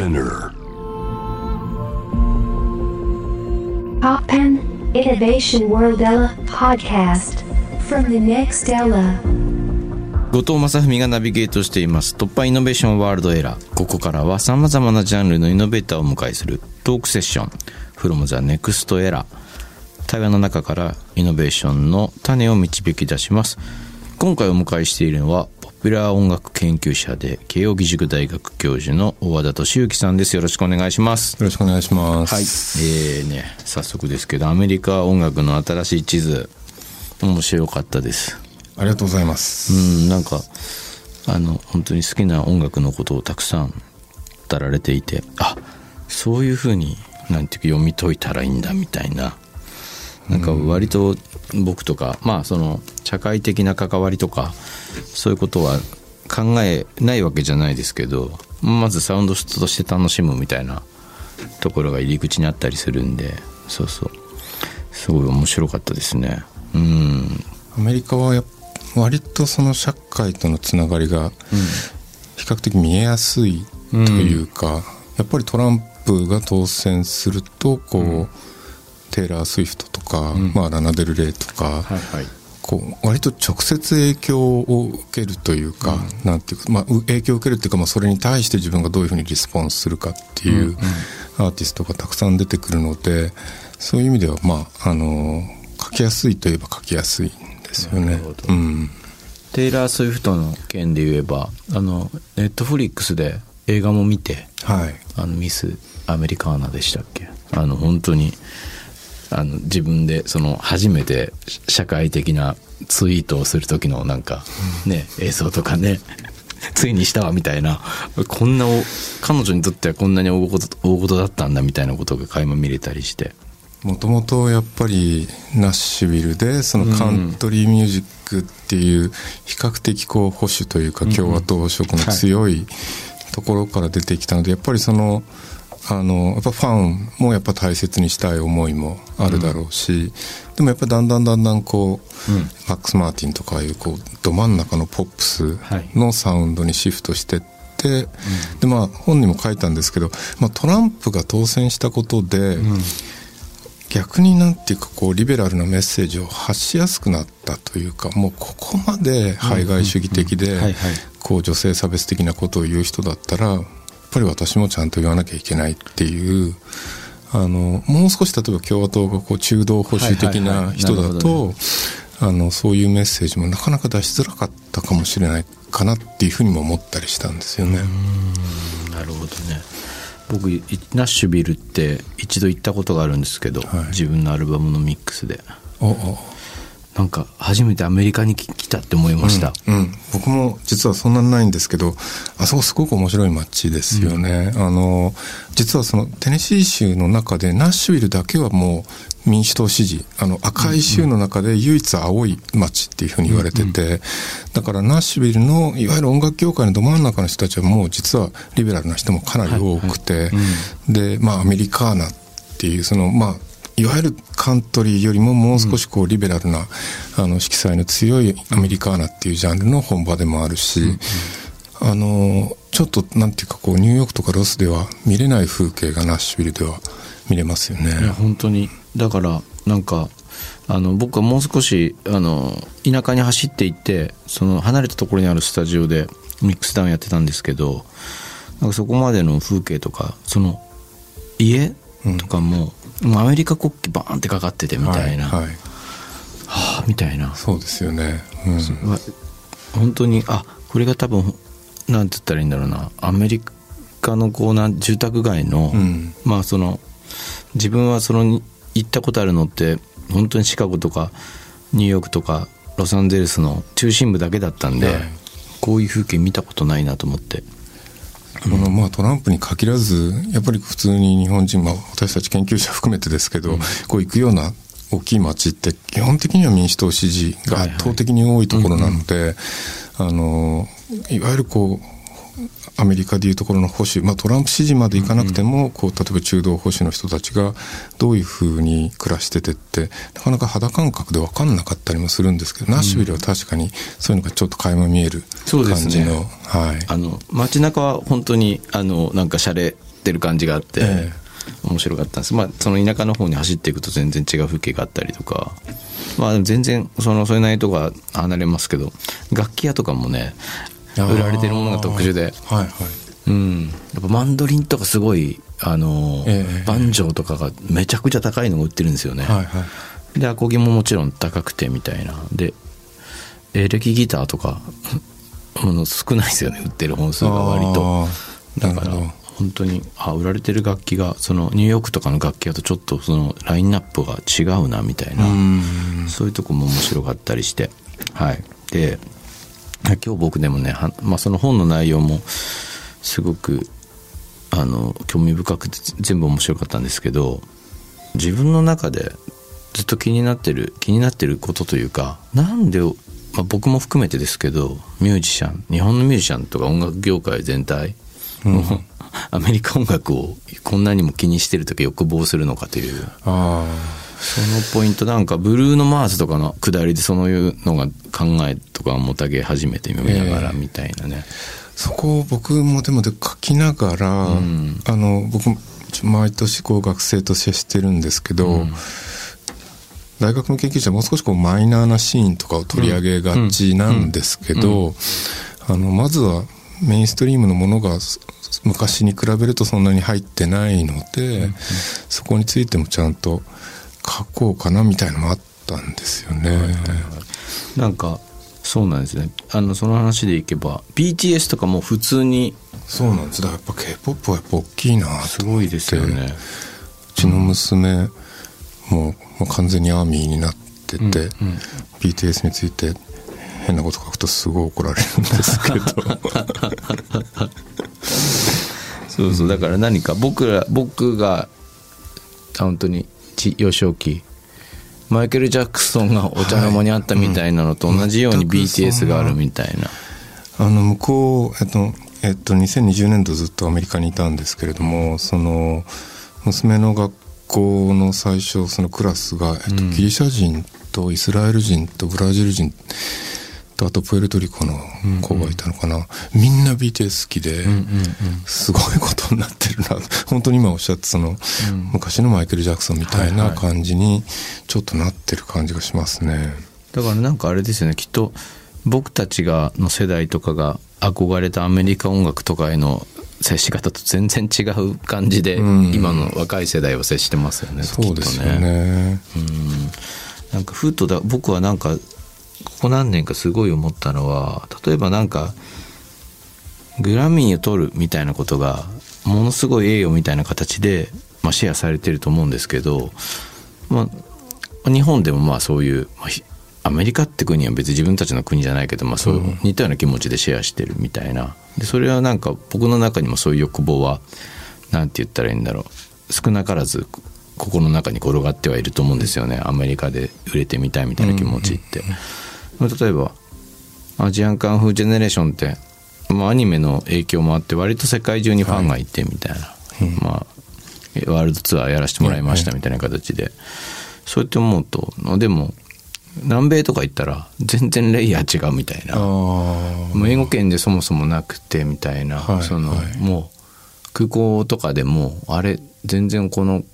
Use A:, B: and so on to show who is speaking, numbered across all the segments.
A: Spinner.
B: Poppen Innovation World Ella podcast. From the next Ella.
C: 後藤正文がナビゲートしています。突破イノベーションワールドエラー。ここからは様々なジャンルのイノベーターをお迎えするトークセッション。from the next era 対話の中からイノベーションの種を導き出します。今回お迎えしているのはポピュラー音楽研究者で慶應義塾大学教授の大和田敏之さんです。よろしくお願いします。
D: よろしくお願いしま
C: はい。
D: す。
C: えーね。早速ですけどアメリカ音楽の新しい地図面白かったです。
D: ありがとうございます。
C: うん、なんか、あの、本当に好きな音楽のことをたくさん語られていて、あ、そういうふうに、なんていうか読み解いたらいいんだみたいな、なんか割と僕とか、まあその、社会的な関わりとか、そういうことは考えないわけじゃないですけど、まずサウンドとして楽しむみたいなところが入り口にあったりするんで、そうそう。すごい面白かったですね。うん。
D: アメリカは割とその社会とのつながりが比較的見えやすいというか、やっぱりトランプが当選するとこう、テイラー・スウィフトとか、まあ、ラナ・デル・レイとか、
C: はいはい。
D: こう割と直接影響を受けるというか、なんていうか、まあ、う影響を受けるっていうか、まあ、それに対して自分がどういうふうにリスポンスするかっていうアーティストがたくさん出てくるのでそういう意味では、まあ、あの書きやすいといえば書きやすいんですよね。うん。
C: テイラー・スウィフトの件で言えばあのネットフリックスで映画も見て
D: はい。
C: あのミス・アメリカーナでしたっけ？あの本当にあの自分でその初めて社会的なツイートをする時のなんかね、映像とかね ついにしたわみたいなこんなお彼女にとってはこんなに大事大事だったんだみたいなことが垣間見れたりして。
D: もともとやっぱりナッシュビルでそのカントリーミュージックっていう比較的こう保守というか共和党色の強いところから出てきたのでやっぱりそのあのやっぱファンもやっぱ大切にしたい思いもあるだろうし、でもやっぱりだんだんだんだんこう、マックス・マーティンとかああいうこうど真ん中のポップスのサウンドにシフトしてって、でまあ本にも書いたんですけど、まあ、トランプが当選したことで、逆になんていうかこうリベラルなメッセージを発しやすくなったというかもうここまで排外主義的で
C: はいはい。
D: こう女性差別的なことを言う人だったらぱり私もちゃんと言わなきゃいけないっていうあのもう少し例えば共和党がこう中道保守的ない人だとあのそういうメッセージもなかなか出しづらかったかもしれないかなっていうふうにも思ったりしたんですよね。
C: なるほどね。僕いナッシュビルって一度行ったことがあるんですけど、
D: はい。
C: 自分のアルバムのミックスで。
D: おお
C: なんか初めてアメリカに来来たって思いました、
D: うん、僕も実はそんなにないんですけどあそこすごく面白い街ですよね、あの実はそのテネシー州の中でナッシュビルだけはもう民主党支持。あの赤い州の中で唯一青い街っていうふうに言われてて、だからナッシュビルのいわゆる音楽業界のど真ん中の人たちはもう実はリベラルな人もかなり多くて、でまあアメリカーナっていうそのまあいわゆるカントリーよりももう少しこうリベラルな、あの色彩の強いアメリカーナっていうジャンルの本場でもあるし、あのちょっとなんていうかこうニューヨークとかロスでは見れない風景がナッシュビルでは見れますよね。
C: いや本当に。だからなんかあの僕はもう少しあの田舎に走っていってその離れたところにあるスタジオでミックスダウンやってたんですけどなんかそこまでの風景とかその家とかも,、アメリカ国旗バーンってかかっててみたいな、
D: はいはい。
C: はあみたいな。
D: そうですよね。うん。
C: わ本当にあこれが多分なんて言ったらいいんだろうな。アメリカのこうな住宅街の、
D: うん。
C: まあその自分はそのに行ったことあるのって本当にシカゴとかニューヨークとかロサンゼルスの中心部だけだったんで、
D: はい。
C: こういう風景見たことないなと思って
D: このまあトランプに限らずやっぱり普通に日本人、まあ、私たち研究者含めてですけど、こう行くような大きい町って基本的には民主党支持が圧倒的に多いところなので、あのいわゆるこうアメリカでいうところの保守、まあ、トランプ支持までいかなくても、こう例えば中道保守の人たちがどういうふうに暮らしててってなかなか肌感覚で分かんなかったりもするんですけど、ナッシュビルは確かにそういうのがちょっと垣間見える感じの、はい、
C: あの街中は本当にあのなんかシャレってる感じがあって、
D: え
C: 面白かったんです。まあその田舎の方に走っていくと全然違う風景があったりとか。まあ全然そのそれなりとか離れますけど楽器屋とかもね売られてるものが特殊で。
D: はいはい。
C: うん。やっぱマンドリンとかすごいあの、
D: ええ。
C: バンジョーとかがめちゃくちゃ高いのが売ってるんですよね、
D: はいはい。
C: でアコギももちろん高くてみたいな。でエレキギターとかもの少ないですよね。売ってる本数が割と。だから本当にあ売られてる楽器がそのニューヨークとかの楽器だとちょっとそのラインナップが違うなみたいな。
D: うん。
C: そういうとこも面白かったりして。はい。で今日僕でもねはまあ、その本の内容もすごくあの興味深くて全部面白かったんですけど自分の中でずっと気になってる気になってることというかなんで、まあ、僕も含めてですけどミュージシャン日本のミュージシャンとか音楽業界全体、もうアメリカ音楽をこんなにも気にしてるとか欲望するのかという。
D: あ
C: そのポイントなんかブルーノ・マーズとかの下りでそういうのが考えとかもたげ始めてみながらみたいなね、
D: そこを僕もでもで書きながら、
C: ん。
D: あの僕毎年こう学生と接してるんですけど、大学の研究者はもう少しこうマイナーなシーンとかを取り上げがちなんですけど、あのまずはメインストリームのものがす昔に比べるとそんなに入ってないので、そこについてもちゃんと書こうかなみたいなのもあったんですよね。
C: なんかそうなんですね。あのその話でいけば BTS とかも普通に
D: そうなんです。だからやっぱ K-POP はやっぱ大きいなと
C: すごいですよね。
D: うちの娘もうもう完全にアーミーになってて、BTS について変なこと書くとすごい怒られるんですけど。
C: そうそう。だから何か僕ら僕が本当にち幼少期。マイケル・ジャクソンがお茶の間にあったみたいなのと同じように BTS があるみたいな。
D: あの向こうえっとえっと2020年度ずっとアメリカにいたんですけれどもその娘の学校の最初そのクラスが、えっと、ギリシャ人とイスラエル人とブラジル人とあとプエルトリコの子がいたのかな、みんな BTS 好きで、すごいことになってるな。本当に今おっしゃったその、昔のマイケル・ジャクソンみたいな感じにちょっとなってる感じがしますね。
C: だからなんかあれですよね。きっと僕たちがの世代とかが憧れたアメリカ音楽とかへの接し方と全然違う感じで、
D: うん。
C: 今の若い世代を接してますよね。
D: そうですよ
C: きっと
D: ね。
C: うん。なんかふとだ僕はなんかここ何年かすごい思ったのは例えばなんかグラミーを取るみたいなことがものすごい栄誉みたいな形で、まあ、シェアされてると思うんですけど、まあ、日本でもまあそういう、まあひアメリカって国は別に自分たちの国じゃないけど、まあ、そう似たような気持ちでシェアしてるみたいな。でそれはなんか僕の中にもそういう欲望はなんて言ったらいいんだろう。少なからず心の中に転がってはいると思うんですよね。アメリカで売れてみたいみたいな気持ちって。例えばアジアンカンフージェネレーションって、まあ、アニメの影響もあって割と世界中にファンがいてみたいな、まあ、ワールドツアーやらせてもらいましたみたいな形で、そうやって思うとでも南米とか行ったら全然レイヤー違うみたいな。もう英語圏でそもそもなくてみたいな、
D: はい
C: その、
D: はい。
C: もう空港とかでもあれ全然この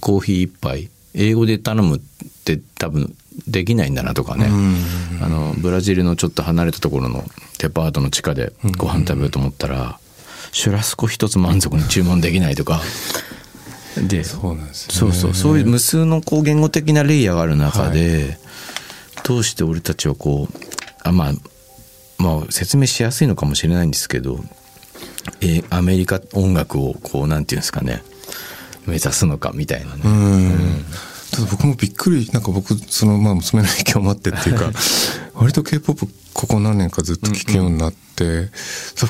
C: コーヒー一杯英語で頼むって多分できないんだなとかね、あのブラジルのちょっと離れたところのデパートの地下でご飯食べようと思ったら、シュラスコ一つ満足に注文できないとか。で
D: そうなんですよね。
C: そうそう。そういう無数のこう言語的なレイヤーがある中で、どうして俺たちはこうあまあまあ説明しやすいのかもしれないんですけど、えーアメリカ音楽をこうなんていうんですかね。目指すのかみたいなね、
D: うんただ僕もびっくりなんか僕そのまあ娘の影響もあってっていうか 割と k p o p ここ何年かずっと聴くようになって、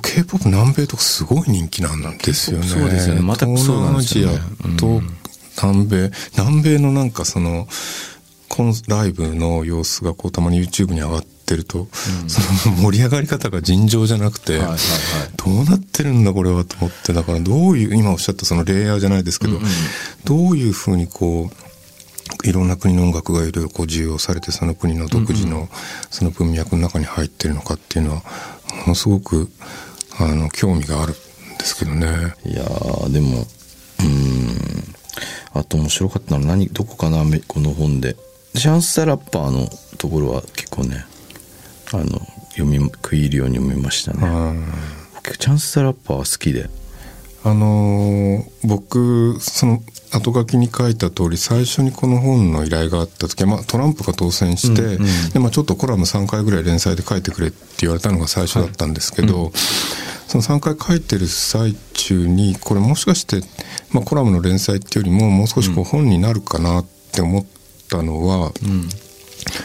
D: k p o p 南米とかすごい人気なんですよね。
C: そうですよね。また
D: 東南アジ
C: ですよね。
D: アと南米、南米のなんかそのコンライブの様子がこうたまに YouTube に上がってると、その盛り上がり方が尋常じゃなくて、
C: はいはいはい。
D: どうなってるんだこれはと思ってだからどういう今おっしゃったそのレイヤーじゃないですけど、どういうふうにこういろんな国の音楽がいろいろこう重要されてその国の独自のその文脈の中に入ってるのかっていうのはものすごくあの興味があるんでですけどね。
C: いやーでもうーん。あと面白かったのは何どこかなめこの本で。チャンス・ザ・ラッパーのところは結構ねあの読み食い入るように読みましたね。チャンス・ザ・ラッパーは好きで
D: あのー僕その後書きに書いた通り最初にこの本の依頼があった時は、まあ、トランプが当選して、
C: うんうん。
D: でまあ、ちょっとコラム3回ぐらい連載で書いてくれって言われたのが最初だったんですけど、その3回書いてる最中にこれもしかして、まあ、コラムの連載っていうよりももう少しこう本になるかなって思ったのは、
C: うん。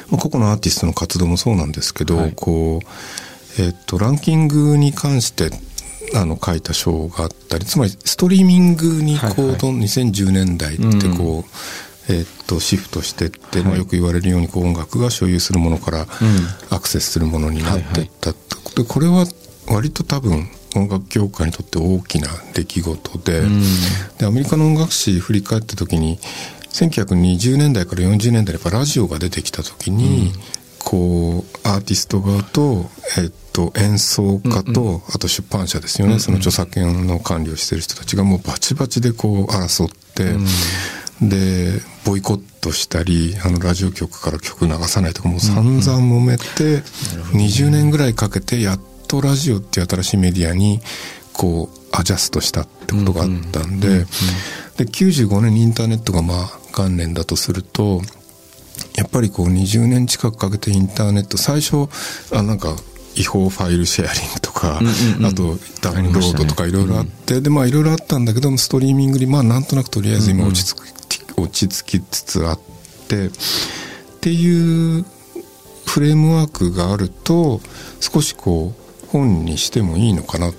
D: まあ、個々のアーティストの活動もそうなんですけど、
C: はい。
D: こう、えっとランキングに関してあの書いた章があったりつまりストリーミングにこう、
C: はいはい。
D: どん2010年代ってこう、えっとシフトしてって、まあ、よく言われるようにこう音楽が所有するものからアクセスするものになっていったってこと。でこれは割と多分音楽業界にとって大きな出来事で,、
C: うん。
D: でアメリカの音楽史振り返った時に1920年代から40年代にやっぱラジオが出てきた時に、こうアーティスト側と,、えっと演奏家と、あと出版社ですよね、その著作権の管理をしてる人たちがもうバチバチでこう争って、でボイコットしたりあのラジオ局から曲流さないとかもう散々揉めて、20年ぐらいかけてやっとラジオっていう新しいメディアにこうアジャストしたってことがあったんで,、で95年にインターネットがまあ元年だとするとやっぱりこう20年近くかけてインターネット最初あなんか違法ファイルシェアリングとか、
C: うんうんうん。
D: あとダウンロードとかいろいろあって、でまあいろいろあったんだけどもストリーミングにまあなんとなくとりあえず今落ち着き,、落ち着きつつあってっていうフレームワークがあると少しこう本にしてもいいのかな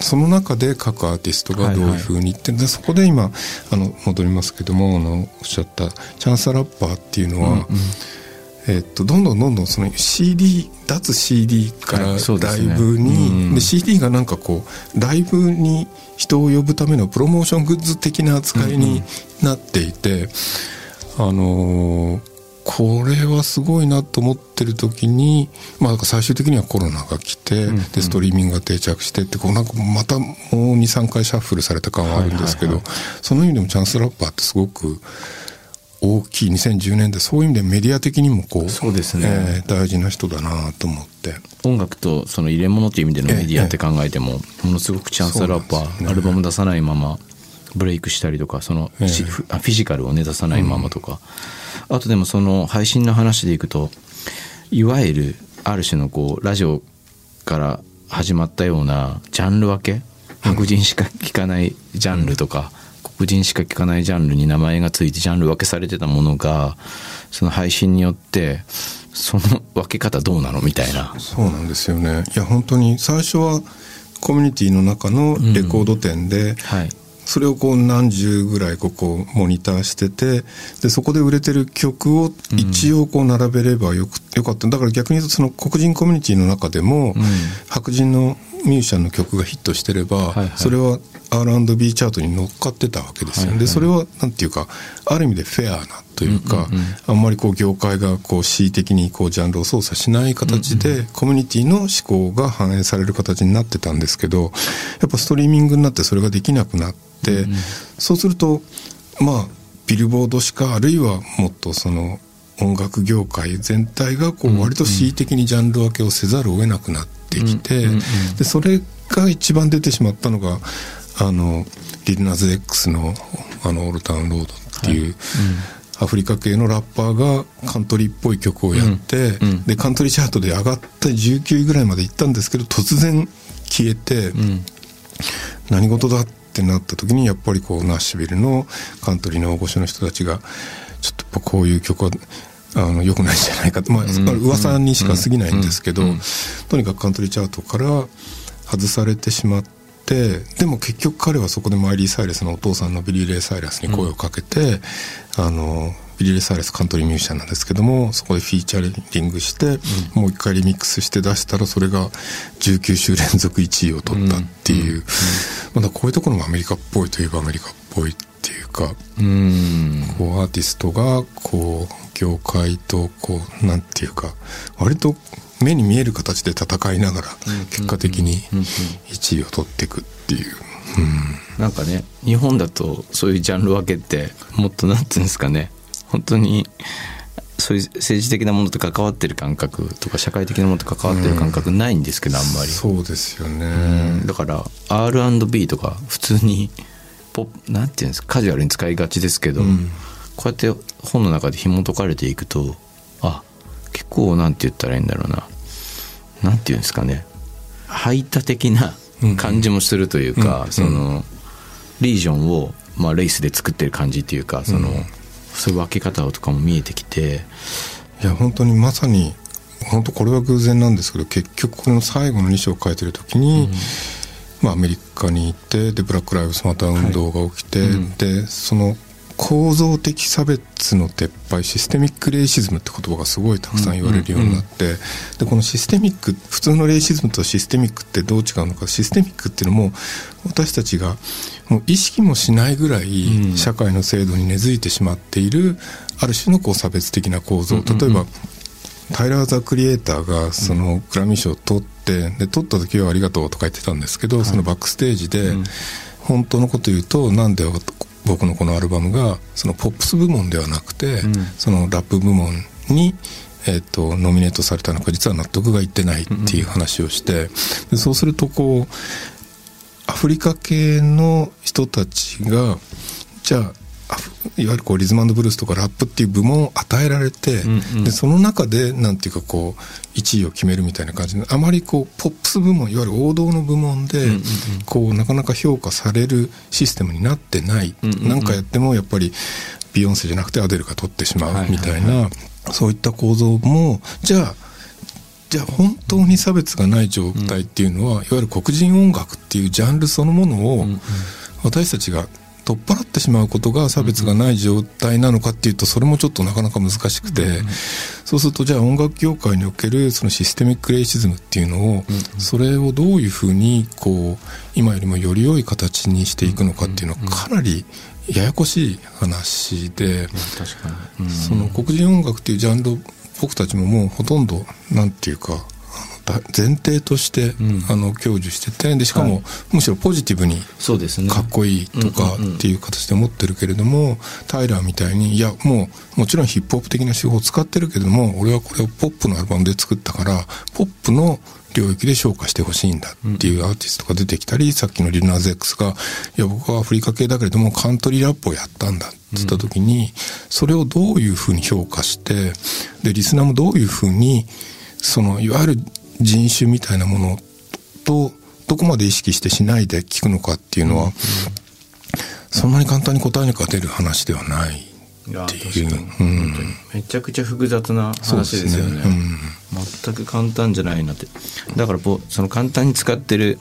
D: その中で各アーティストがどうい。うふうに言ってる、でそこで今あの戻りますけどもあのおっしゃったチャンサラッパーっていうのは、えっとどんどんどんどんその CD 脱 CD から
C: はいそうです
D: ライ
C: ね
D: ブに、
C: うん
D: で CD がなんかこうライブに人を呼ぶためのプロモーショングッズ的な扱いになっていて、あのーこれはすごいなと思ってる時に、まあ、最終的にはコロナが来て、
C: うん
D: でストリーミングが定着してってこうなんかまたもう23回シャッフルされた感はあるんですけど、その意味でもチャンスラッパーってすごく大きい2010年でそういう意味でメディア的にもこう
C: そうですね。
D: えー大事な人だなと思って。
C: 音楽とその入れ物という意味でのメディアって考えてもものすごくチャンスラッパー、
D: ね。
C: アルバム出さないままブレイクしたりとかその
D: ええ。
C: しフィジカルをね出さないままとか、あとでもその配信の話でいくといわゆるある種のこうラジオから始まったようなジャンル分け？白人しか聞かないジャンルとか、黒人しか聞かないジャンルに名前がついてジャンル分けされてたものがその配信によってその分け方どうなの？みたいな。
D: そうなんですよね。いや本当に最初はコミュニティの中のレコード店で、
C: はい
D: それをこう何十ぐらいこうこうモニターしててでそこで売れてる曲を一応こう並べればよく、よかった。だから逆に言うとその黒人コミュニティの中でも、白人のミュージシャンの曲がヒットしてれば、それは R&B チャートに乗っかってたわけですよ、
C: はいはい。
D: でそれはなんていうかある意味でフェアなというか、あんまりこう業界がこう恣意的にこうジャンルを操作しない形で、コミュニティの思考が反映される形になってたんですけどやっぱストリーミングになってそれができなくなって、そうするとまあビルボードしかあるいはもっとその音楽業界全体がこう割と恣意的にジャンル分けをせざるを得なくなってきて、
C: うんうんうん。
D: でそれが一番出てしまったのがあのリルナズ X のあのオールタウンロードっていう、アフリカ系のラッパーがカントリーっぽい曲をやって、
C: うん。うん。
D: でカントリーチャートで上がって19位ぐらいまで行ったんですけど突然消えて、
C: うん。
D: 何事だってなった時にやっぱりこうナッシュビルのカントリーの大御所の人たちがちょっとこういう曲はあの良くないんじゃないかと。まあ、噂にしか過ぎないんですけど、とにかくカントリーチャートから外されてしまってでも結局彼はそこでマイリー・サイレスのお父さんのビリー・レイ・サイラスに声をかけて、あのビリー・レイ・サイラスカントリーミュージシャンなんですけどもそこでフィーチャリングして、もう一回リミックスして出したらそれが19週連続1位を取ったっていう、まだこういうところもアメリカっぽいといえばアメリカっぽいっていうか
C: うん。
D: こうアーティストがこう業界とこうなんていうか割と目に見える形で戦いながら結果的に1位を取っていくっていう、うん、
C: なんかね日本だとそういうジャンル分けってもっとなんていうんですかね本当にそういう政治的なものと関わってる感覚とか社会的なものと関わってる感覚ないんですけど、あんまり。
D: そうですよね、
C: うん。だから R&B とか普通にポなんていうんですかカジュアルに使いがちですけど、
D: うん。
C: こうやって本の中で紐解かれていくとあ結構なんて言ったらいいんだろうな。なんていうんですかね。排他的な感じもするというか、
D: うん。
C: そのリージョンを、まあ、レースで作ってる感じっていうかその、
D: うん
C: そういう分け方とかも見えてきて。
D: いや本当にまさに本当これは偶然なんですけど結局この最後の2章を書いてる時に、まあ、アメリカに行ってでブラック・ライブズ・マター運動が起きて、
C: うん
D: でその構造的差別の撤廃システミック・レイシズムって言葉がすごいたくさん言われるようになって、でこのシステミック普通のレイシズムとシステミックってどう違うのかシステミックっていうのも私たちがもう意識もしないぐらい
C: うん。
D: 社会の制度に根付いてしまっているある種のこう差別的な構造。例えば、タイラー・ザ・クリエイターがそのグラミー賞を取ってで取った時はありがとうとか言ってたんですけど、そのバックステージで
C: うん。
D: 本当のこと言うとなんで僕のこのアルバムがそのポップス部門ではなくて、
C: うん。
D: そのラップ部門に、えっとノミネートされたのか実は納得がいってないっていう話をして、でそうするとこうアフリカ系の人たちがじゃあいわゆるこうリズムブルースとかラップっていう部門を与えられて、
C: うんうん。
D: でその中でなんていうかこう1位を決めるみたいな感じであまりこうポップス部門いわゆる王道の部門で、こうなかなか評価されるシステムになってない、
C: うんうん
D: かやってもやっぱりビヨンセじゃなくてアデルが取ってしま
C: はいう
D: みたいな、そういった構造もじゃあじゃあ本当に差別がない状態っていうのは、いわゆる黒人音楽っていうジャンルそのものを、私たちが取っ払ってしまうことが差別がない状態なのかっていうとそれもちょっとなかなか難しくて、そうするとじゃあ音楽業界におけるそのシステミックレイシズムっていうのを、それをどういうふうにこう今よりもより良い形にしていくのかっていうのはかなりややこしい話で、その黒人音楽っていうジャンルを僕たちももうほとんどなんていうか前提として、
C: うん。
D: あの享受しててでしかも、
C: はい。
D: むしろポジティブに
C: そうですね。
D: かっこいいとか
C: うんうんうん。
D: っていう形で思ってるけれども、タイラーみたいにいやもうもちろんヒップホップ的な手法を使ってるけれども俺はこれをポップのアルバムで作ったからポップの領域で消化してほしいんだっていうアーティストが出てきたり、さっきのリルナーズ X がいや僕はアフリカ系だけれどもカントリーラップをやったんだって言った時に、それをどういうふうに評価してでリスナーもどういうふうにそのいわゆる人種みたいなものとどこまで意識してしないで聞くのかっていうのは、そんなに簡単に答えが出る話ではないっていう。うん。
C: めちゃくちゃ複雑な話ですよね。
D: うん。
C: 全く簡単じゃないなって。だからその簡単に使ってる、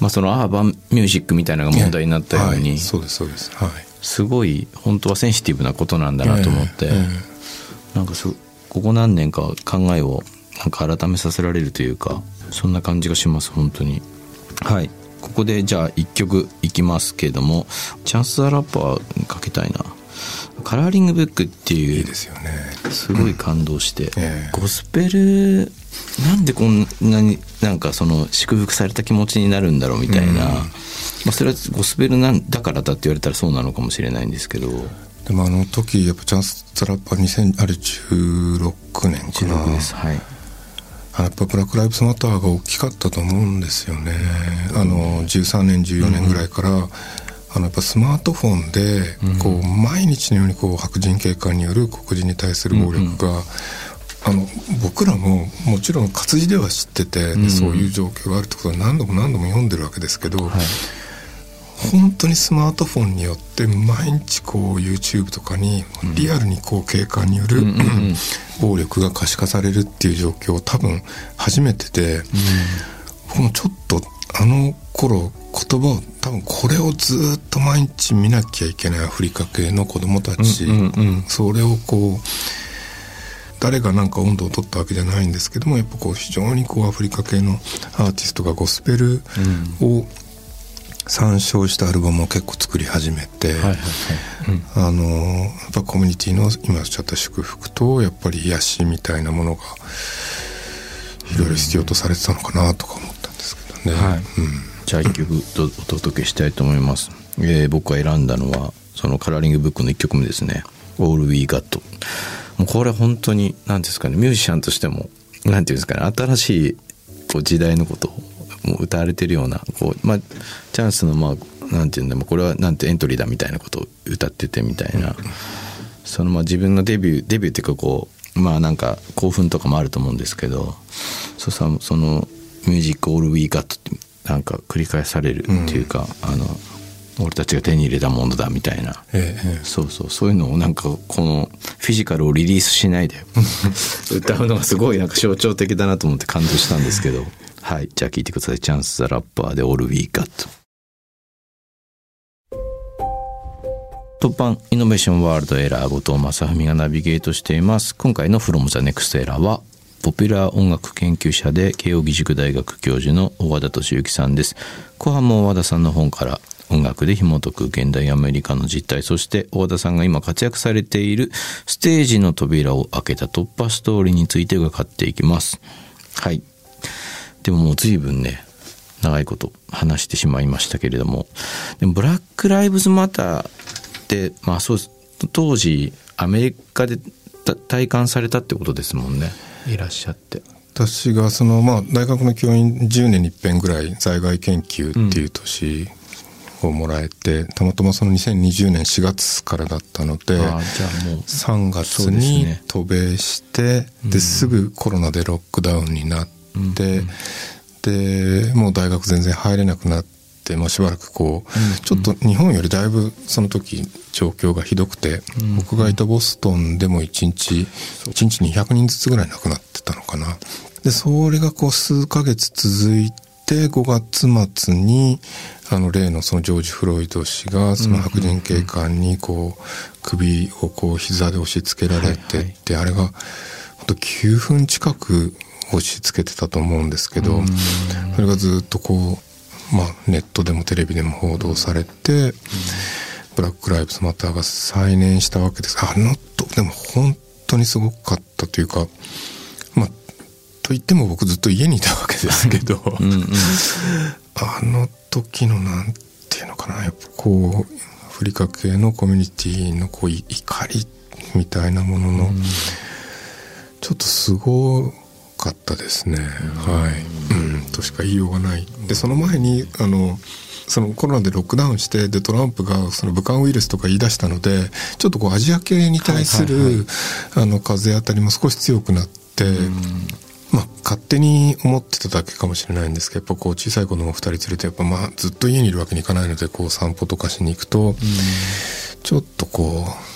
C: まあ、そのアーバンミュージックみたいなのが問題になったように、
D: はい。そうですそうです。はい。
C: すごい本当はセンシティブなことなんだなと思って、
D: えええ
C: なんかそここ何年か考えをなんか改めさせられるというかそんな感じがします本当に。はい。ここでじゃあ1曲いきますけどもチャンス・ザ・ラッパーにかけたいな。カラーリングブックっていう
D: いいですよね。
C: すごい感動して、
D: ええ。
C: ゴスペルなんでこんなになんかその祝福された気持ちになるんだろうみたいな、
D: うん。
C: まあ、それはゴスペルなんだからだって言われたらそうなのかもしれないんですけど。
D: でもあの時やっぱチャンス・ザ・ラッパー2000あれ16年かな。
C: 16ですはい
D: あやっぱブラック・ライブズ・マターが大きかったと思うんですよね、あの13年14年ぐらいから、あのやっぱスマートフォンでこう毎日のようにこう白人警官による黒人に対する暴力が、あの僕らももちろん活字では知ってて、でそういう状況があるってことは何度も何度も読んでるわけですけど、
C: はい
D: 本当にスマートフォンによって毎日こう YouTube とかにリアルにこう警官による、暴力が可視化されるっていう状況多分初めてで、僕もちょっとあの頃言葉を多分これをずっと毎日見なきゃいけないアフリカ系の子供たち、
C: うんうんうん。
D: それをこう誰がなんか温度を取ったわけじゃないんですけどもやっぱこう非常にこうアフリカ系のアーティストがゴスペルを参照したアルバムを結構作り始めて、あのやっぱコミュニティの今おっしゃった祝福とやっぱり癒しみたいなものがいろいろ必要とされてたのかなとか思ったんですけどね。
C: はい。
D: うん。
C: じゃあ一曲とお届けしたいと思います、えー僕が選んだのはそのカラーリングブックの1曲目ですね「All We Got」もうこれ本当に何ですかねミュージシャンとしても何ていうんですかね新しいこう時代のことをもう歌われてるようなこう、まあ、チャンスのまあなんていうんだろうこれはなんてエントリーだみたいなことを歌っててみたいな、そのまあ自分のデビューデビューっていうかこうまあなんか興奮とかもあると思うんですけどそうさその「ミュージックオールウィーガット」ってなんか繰り返されるっていうか、あの俺たちが手に入れたものだみたいな、
D: ええええ。
C: そうそう。そういうのをなんかこのフィジカルをリリースしないで 歌うのがすごいなんか象徴的だなと思って感動したんですけどはい。じゃあ聴いてください「チャンス・ザ・ラッパー」で「オール・ウィー・ガット」突版イノベーションワールドエラー後藤正文がナビゲートしています。今回の「From the Next Era」はポピュラー音楽研究者で慶應義塾大学教授の小和田敏之さんです。後半も小和田さんの本から音楽で紐解く現代アメリカの実態そして小和田さんが今活躍されているステージの扉を開けた突破ストーリーについて伺っていきます。はい。でももう随分ね長いこと話してしまいましたけれども。でもブラック・ライブズ・マターってまあそうです当時アメリカでた体感されたってことですもんね。いらっしゃって。
D: 私がその、まあ、大学の教員10年に一遍ぐらい在外研究っていう年をもらえて、たまたまその2020年4月からだったので
C: ああじゃあもう
D: 3
C: そう
D: 月に渡米してですぐコロナでロックダウンになって、でもう大学全然入れなくなって、まあ、しばらくこう、ちょっと日本よりだいぶその時状況がひどくて、僕がいたボストンでも1日1日200人ずつぐらい亡くなってたのかな。でそれがこう数ヶ月続いて5月末にあの例のそのジョージ・フロイド氏がその白人警官にこう首をこう膝で押し付けられてって、あれが本当9分近く押し付けてたと思うんですけど、それがずっとこう、まあ、ネットでもテレビでも報道されて、ブラック・ライブズ・マターが再燃したわけです。あのとでも本当にすごかったというかまあと言っても僕ずっと家にいたわけですけど、あの時のなんていうのかな。やっぱこうアフリカ系のコミュニティのこうい怒りみたいなものの、ちょっとすごかったですね、はい、うん、としか言いようがない。でその前にあのそのコロナでロックダウンしてでトランプがその武漢ウイルスとか言い出したのでちょっとこうアジア系に対する、あの風当たりも少し強くなって、まあ勝手に思ってただけかもしれないんですけどやっぱこう小さい子供2人連れてやっぱまあずっと家にいるわけにいかないのでこう散歩とかしに行くと、ちょっとこう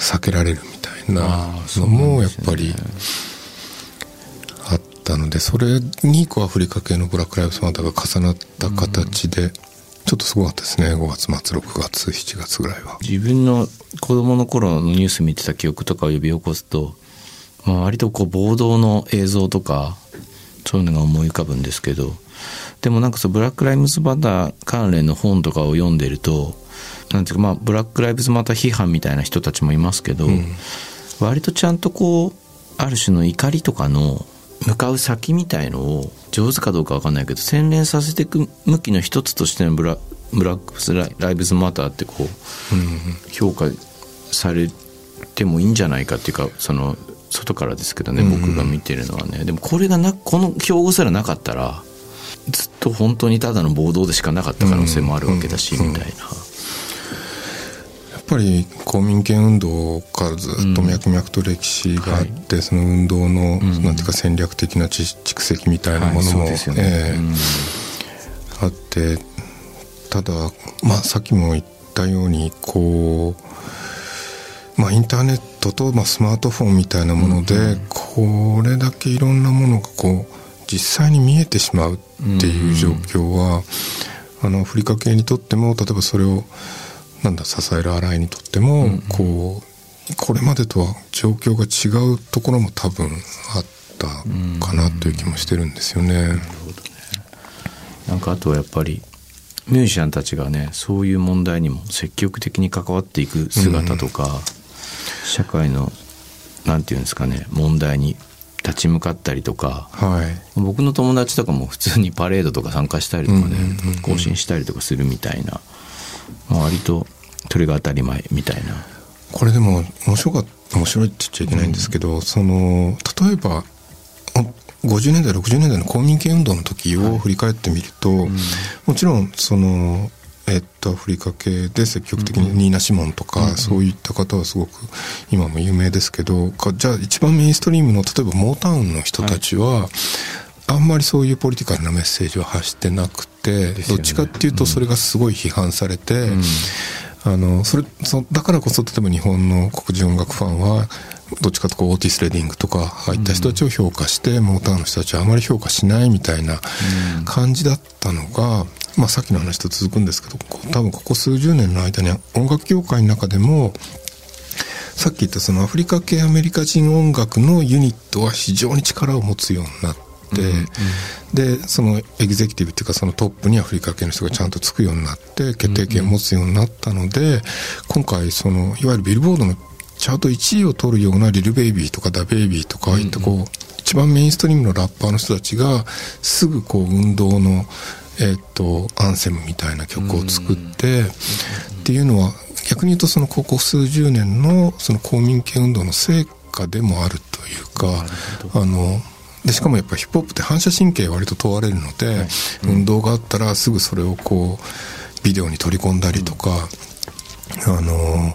D: 避けられるみたいなのもやっぱりあったのでそれにこうアフリカ系のブラック・ライブズ・マターが重なった形で、ちょっとすごかったですね。5月末6月7月ぐらいは。
C: 自分の子供の頃のニュース見てた記憶とかを呼び起こすと、まあ、割とこう暴動の映像とかそういうのが思い浮かぶんですけどでもなんかそうブラック・ライブズ・マター関連の本とかを読んでるとなんていうかまあブラック・ライブズ・マター批判みたいな人たちもいますけど、割とちゃんとこうある種の怒りとかの向かう先みたいのを上手かどうかわかんないけど洗練させていく向きの一つとしてのブラブラック・ライブズ・マターってこう評価されてもいいんじゃないかっていうかその外からですけどね僕が見てるのはね。でもこれがなこの標語すらなかったらずっと本当にただの暴動でしかなかった可能性もあるわけだし、
D: うん。
C: みたいな。
D: やっぱり公民権運動からずっと脈々と歴史があって、その運動の、なんていうか戦略的な知蓄積みたいなものも、えあってただまあさっきも言ったようにこうまあインターネットと、まあ、スマートフォンみたいなもので、これだけいろんなものがこう実際に見えてしまうっていう状況は、あのアフリカ系にとっても例えばそれをなんだ支える洗いにとっても、こうこれまでとは状況が違うところも多分あったかなという気もしてるんですよね。
C: なんかあとはやっぱりミュージシャンたちがねそういう問題にも積極的に関わっていく姿とか、社会のなんていうんですかね問題に立ち向かったりとか
D: はい。
C: 僕の友達とかも普通にパレードとか参加したりとかね
D: うんうんうんうん。
C: 更新したりとかするみたいな、まあ割とそれが当たり前みたいな。
D: これでも面白か面白いって言っちゃいけないんですけど、その例えばお50年代60年代の公民権運動の時を振り返ってみると、もちろんそのえっと、アフリカ系で積極的にニーナ・シモンとか、そういった方はすごく今も有名ですけどかじゃあ一番メインストリームの例えばモータウンの人たちは、あんまりそういうポリティカルなメッセージを発してなくて、
C: ね。
D: どっちかっていうとそれがすごい批判されて、あのそれそだからこそ例えば日本の黒人音楽ファンはどっちかというとこうオーティス・レディングとかああいった人たちを評価して、モータウンの人たちはあまり評価しないみたいな感じだったのが、まあ、さっきの話と続くんですけど多分ここ数十年の間に音楽業界の中でもさっき言ったそのアフリカ系アメリカ人音楽のユニットは非常に力を持つようになって。でそのエグゼクティブっていうかそのトップにアフリカ系の人がちゃんとつくようになって決定権を持つようになったので今回そのいわゆるビルボードのチャート1位を取るようなリル・ベイビーとかダ・ベイビーとかああいったこう一番メインストリームのラッパーの人たちがすぐこう運動のえっとアンセムみたいな曲を作ってっていうのは逆に言うとそのここ数十年のその公民権運動の成果でもあるというかあのでしかもやっぱヒップホップって反射神経割と問われるので、運動があったらすぐそれをこうビデオに取り込んだりとか、あの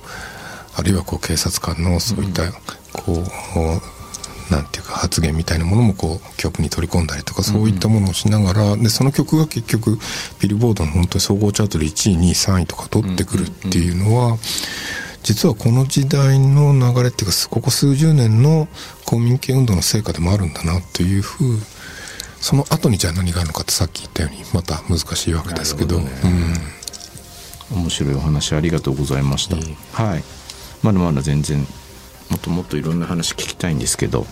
D: あるいはこう警察官のそういったこう、なんていうか発言みたいなものもこう曲に取り込んだりとかそういったものをしながら、でその曲が結局ビルボードの本当に総合チャートで1位2位3位とか取ってくるっていうのは、実はこの時代の流れっていうかここ数十年の公民権運動の成果でもあるんだなというふうその後にじゃあ何があるのかってさっき言ったようにまた難しいわけですけど。
C: 面白いお話ありがとうございました、
D: えい
C: はいまだまだ全然もっともっといろんな話聞きたいんですけど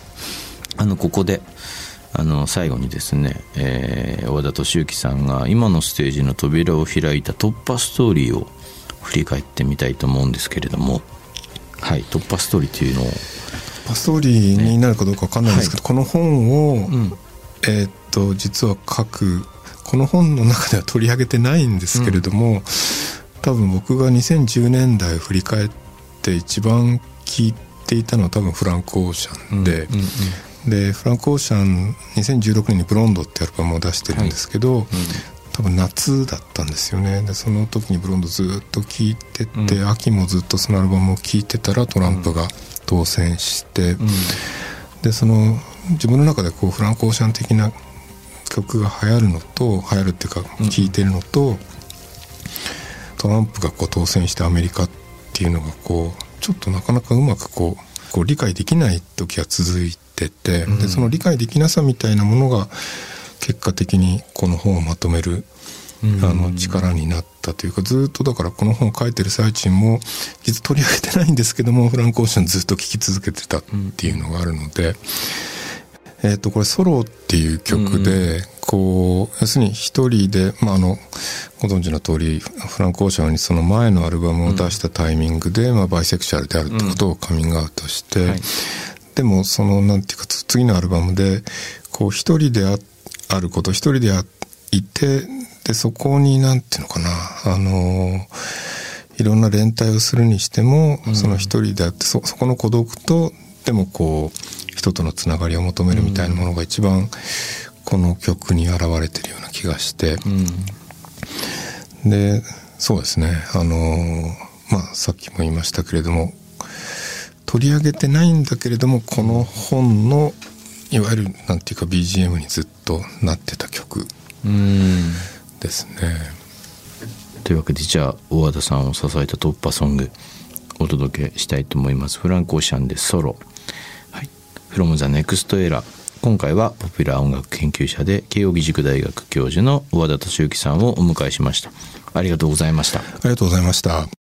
C: あのここであの最後にですね、えー和田敏之さんが今のステージの扉を開いた突破ストーリーを振り返ってみたいと思うんですけれどもはい突破ストーリーというのを。
D: パストーリーになるかどうかわかんないんですけど、この本を、
C: ん。
D: えーっと実は書く。この本の中では取り上げてないんですけれども、多分僕が2010年代を振り返って一番聞いていたのは多分フランク・オーシャンで、でフランク・オーシャン2016年に「ブロンド」ってアルバムを出してるんですけど、多分夏だったんですよね。でその時にブロンドずっと聴いてて、秋もずっとそのアルバムを聴いてたらトランプが当選して、でその自分の中でこうフランク・オーシャン的な曲が流行るのと流行るっていうか聴いてるのと、トランプがこう当選してアメリカっていうのがこうちょっとなかなかうまくこうこう理解できない時が続いてて、でその理解できなさみたいなものが結果的にこの本をまとめる、あの力になったというかずっとだからこの本を書いてる最中も実は取り上げてないんですけどもフランク・オーシャンずっと聴き続けてたっていうのがあるので、えっとこれ「ソロ」っていう曲で、こう要するに一人で、まあ、あのご存知の通りフランク・オーシャンにその前のアルバムを出したタイミングで、まあ、バイセクシャルであるってことをカミングアウトして、
C: はい。
D: でもそのなんていうかつ次のアルバムでこう一人でああること一人であいてでそこになんていうのかな。あのいろんな連帯をするにしても、その一人であってそそこの孤独とでもこう人とのつながりを求めるみたいなものが一番この曲に現れてるような気がして、でそうですね。あのまあさっきも言いましたけれども取り上げてないんだけれどもこの本のいわゆるなんていうか BGM にずっとなってた曲
C: うん。
D: ですね。
C: というわけでじゃあ大和田さんを支えた突破ソングお届けしたいと思います。フランク・オーシャンでソロ「はい、from the next era」今回はポピュラー音楽研究者で慶應義塾大学教授の大和田敏之さんをお迎えしました。ありがとうございました。
D: ありがとうございました。